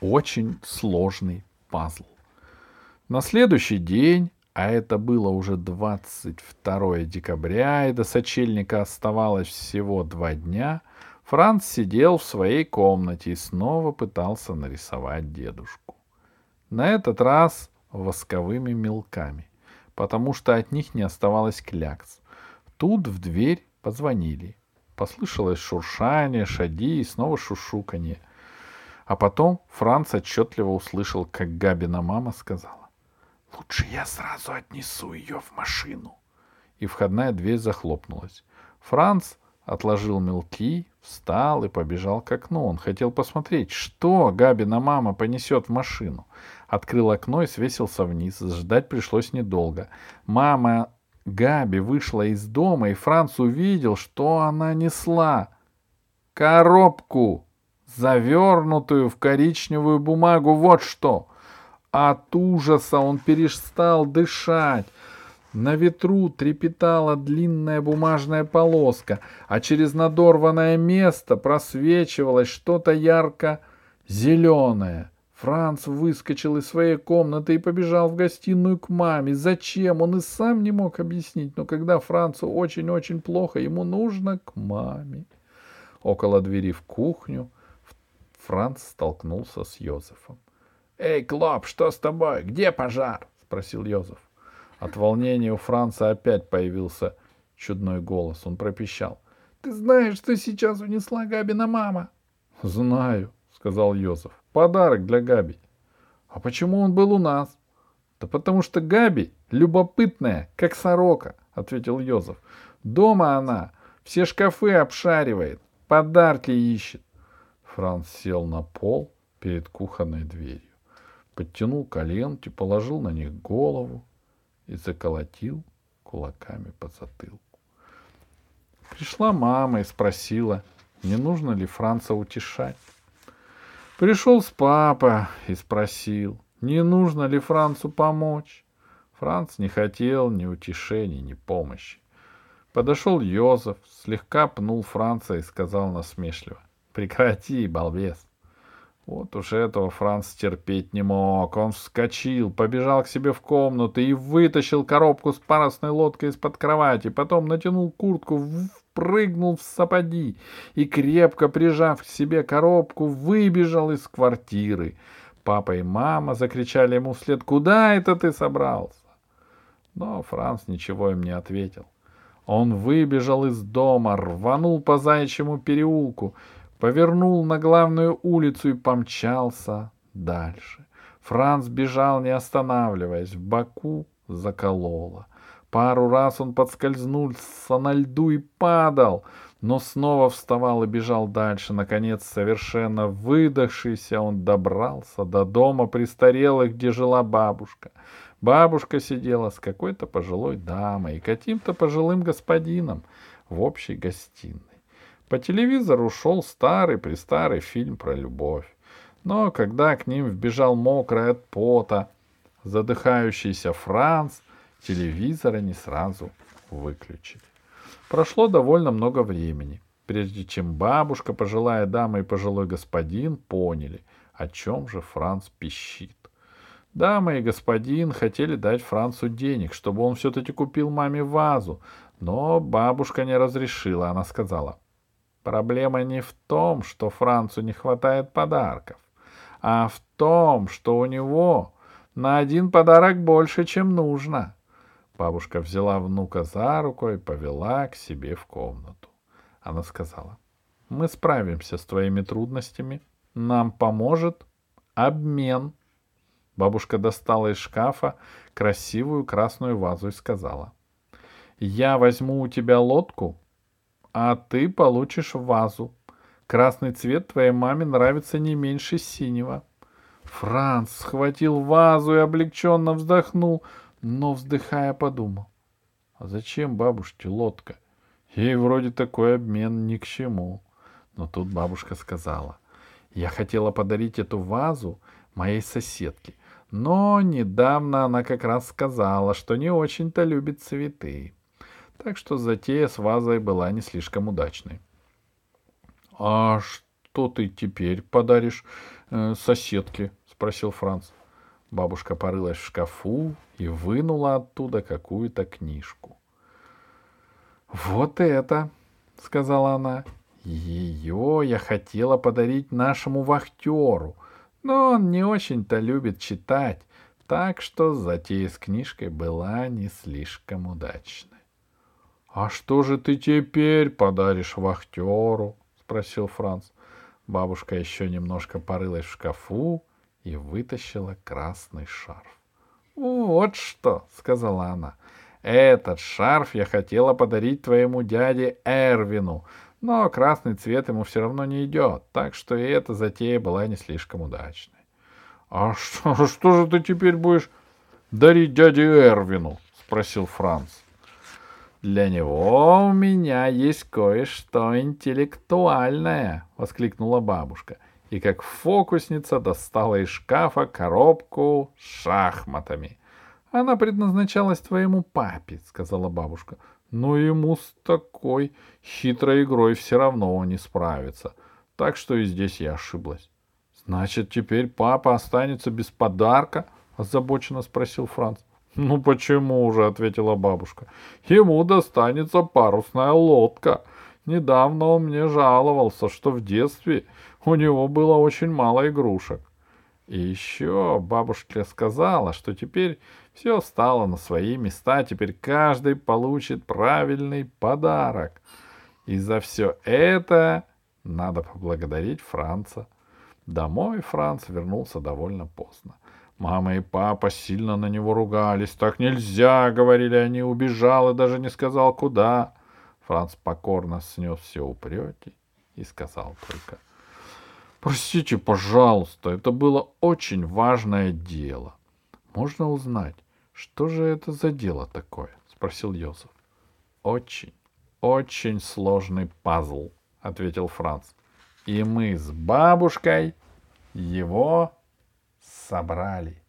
очень сложный пазл. На следующий день, а это было уже 22 декабря, и до сочельника оставалось всего два дня, Франц сидел в своей комнате и снова пытался нарисовать дедушку. На этот раз восковыми мелками, потому что от них не оставалось клякс. Тут в дверь позвонили. Послышалось шуршание, шаги и снова шушуканье. А потом Франц отчетливо услышал, как Габина мама сказала. «Лучше я сразу отнесу ее в машину». И входная дверь захлопнулась. Франц отложил мелки, встал и побежал к окну. Он хотел посмотреть, что Габина мама понесет в машину. Открыл окно и свесился вниз. Ждать пришлось недолго. Мама Габи вышла из дома, и Франц увидел, что она несла. Коробку, завернутую в коричневую бумагу. Вот что! От ужаса он перестал дышать. На ветру трепетала длинная бумажная полоска, а через надорванное место просвечивалось что-то ярко-зеленое. Франц выскочил из своей комнаты и побежал в гостиную к маме. Зачем? Он и сам не мог объяснить, но когда Францу очень-очень плохо, ему нужно к маме. Около двери в кухню Франц столкнулся с Йозефом. «Эй, Клоп, что с тобой? Где пожар?» — спросил Йозеф. От волнения у Франца опять появился чудной голос. Он пропищал. «Ты знаешь, что сейчас унесла Габина мама?» «Знаю», — сказал Йозеф. Подарок для Габи. А почему он был у нас? Да потому что Габи любопытная, как сорока, ответил Йозеф. Дома она все шкафы обшаривает, подарки ищет. Франц сел на пол перед кухонной дверью, подтянул коленки, положил на них голову и заколотил кулаками по затылку. Пришла мама и спросила, не нужно ли Франца утешать. Пришел с папа и спросил, не нужно ли Францу помочь. Франц не хотел ни утешения, ни помощи. Подошел Йозеф, слегка пнул Франца и сказал насмешливо. «Прекрати, балбес!» Вот уж этого Франц терпеть не мог. Он вскочил, побежал к себе в комнату и вытащил коробку с парусной лодкой из-под кровати. Потом натянул куртку, впрыгнул в сапоги и, крепко прижав к себе коробку, выбежал из квартиры. Папа и мама закричали ему вслед «Куда это ты собрался?» Но Франц ничего им не ответил. Он выбежал из дома, рванул по заячьему переулку — повернул на главную улицу и помчался дальше. Франц бежал, не останавливаясь. В боку закололо. Пару раз он подскользнулся на льду и падал, но снова вставал и бежал дальше. Наконец, совершенно выдохшийся, он добрался до дома престарелых, где жила бабушка. Бабушка сидела с какой-то пожилой дамой и каким-то пожилым господином в общей гостиной. По телевизору шел старый-престарый фильм про любовь. Но когда к ним вбежал мокрый от пота, задыхающийся Франц, телевизора не сразу выключили. Прошло довольно много времени, прежде чем бабушка, пожилая дама и пожилой господин поняли, о чем же Франц пищит. Дама и господин хотели дать Францу денег, чтобы он все-таки купил маме вазу, но бабушка не разрешила. Она сказала, Проблема не в том, что Францу не хватает подарков, а в том, что у него на один подарок больше, чем нужно. Бабушка взяла внука за руку и повела к себе в комнату. Она сказала, мы справимся с твоими трудностями. Нам поможет обмен. Бабушка достала из шкафа красивую красную вазу и сказала, я возьму у тебя лодку а ты получишь вазу. Красный цвет твоей маме нравится не меньше синего. Франц схватил вазу и облегченно вздохнул, но, вздыхая, подумал. А зачем бабушке лодка? Ей вроде такой обмен ни к чему. Но тут бабушка сказала. Я хотела подарить эту вазу моей соседке, но недавно она как раз сказала, что не очень-то любит цветы так что затея с вазой была не слишком удачной. — А что ты теперь подаришь э, соседке? спросил Франц. Бабушка порылась в шкафу и вынула оттуда какую-то книжку. Вот это, сказала она. Ее я хотела подарить нашему вахтеру, но он не очень-то любит читать, так что затея с книжкой была не слишком удачной. — А что же ты теперь подаришь вахтеру? — спросил Франц. Бабушка еще немножко порылась в шкафу и вытащила красный шарф. — Вот что, — сказала она, — этот шарф я хотела подарить твоему дяде Эрвину, но красный цвет ему все равно не идет, так что и эта затея была не слишком удачной. — А что, что же ты теперь будешь дарить дяде Эрвину? — спросил Франц. — Для него у меня есть кое-что интеллектуальное, — воскликнула бабушка, и как фокусница достала из шкафа коробку с шахматами. — Она предназначалась твоему папе, — сказала бабушка. — но ему с такой хитрой игрой все равно он не справится. Так что и здесь я ошиблась. — Значит, теперь папа останется без подарка? — озабоченно спросил Франц. — Ну почему же? — ответила бабушка. — Ему достанется парусная лодка. Недавно он мне жаловался, что в детстве у него было очень мало игрушек. И еще бабушка сказала, что теперь все стало на свои места, теперь каждый получит правильный подарок. И за все это надо поблагодарить Франца. Домой Франц вернулся довольно поздно. Мама и папа сильно на него ругались. Так нельзя, говорили они, убежал и даже не сказал, куда. Франц покорно снес все упреки и сказал только — Простите, пожалуйста, это было очень важное дело. Можно узнать, что же это за дело такое? спросил Йозеф. Очень, очень сложный пазл, ответил Франц. И мы с бабушкой его собрали.